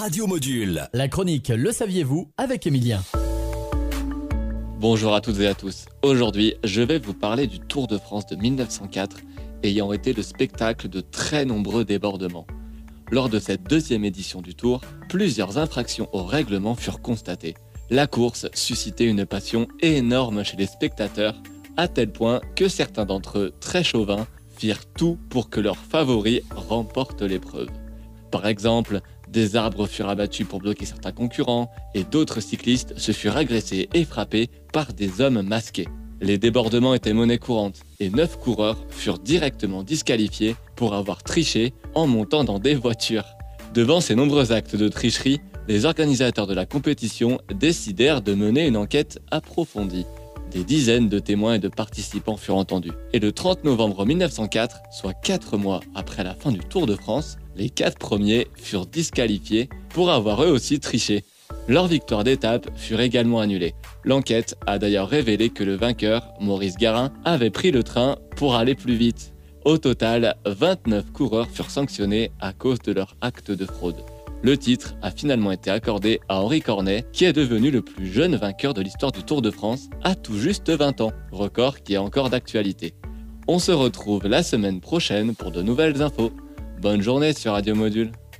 Radio Module. La chronique Le saviez-vous avec Emilien. Bonjour à toutes et à tous. Aujourd'hui, je vais vous parler du Tour de France de 1904, ayant été le spectacle de très nombreux débordements. Lors de cette deuxième édition du Tour, plusieurs infractions au règlement furent constatées. La course suscitait une passion énorme chez les spectateurs, à tel point que certains d'entre eux, très chauvins, firent tout pour que leur favori remporte l'épreuve. Par exemple, des arbres furent abattus pour bloquer certains concurrents et d'autres cyclistes se furent agressés et frappés par des hommes masqués. Les débordements étaient monnaie courante et neuf coureurs furent directement disqualifiés pour avoir triché en montant dans des voitures. Devant ces nombreux actes de tricherie, les organisateurs de la compétition décidèrent de mener une enquête approfondie. Des dizaines de témoins et de participants furent entendus. Et le 30 novembre 1904, soit 4 mois après la fin du Tour de France, les 4 premiers furent disqualifiés pour avoir eux aussi triché. Leur victoire d'étape furent également annulée. L'enquête a d'ailleurs révélé que le vainqueur, Maurice Garin, avait pris le train pour aller plus vite. Au total, 29 coureurs furent sanctionnés à cause de leur acte de fraude. Le titre a finalement été accordé à Henri Cornet, qui est devenu le plus jeune vainqueur de l'histoire du Tour de France à tout juste 20 ans, record qui est encore d'actualité. On se retrouve la semaine prochaine pour de nouvelles infos. Bonne journée sur Radio Module.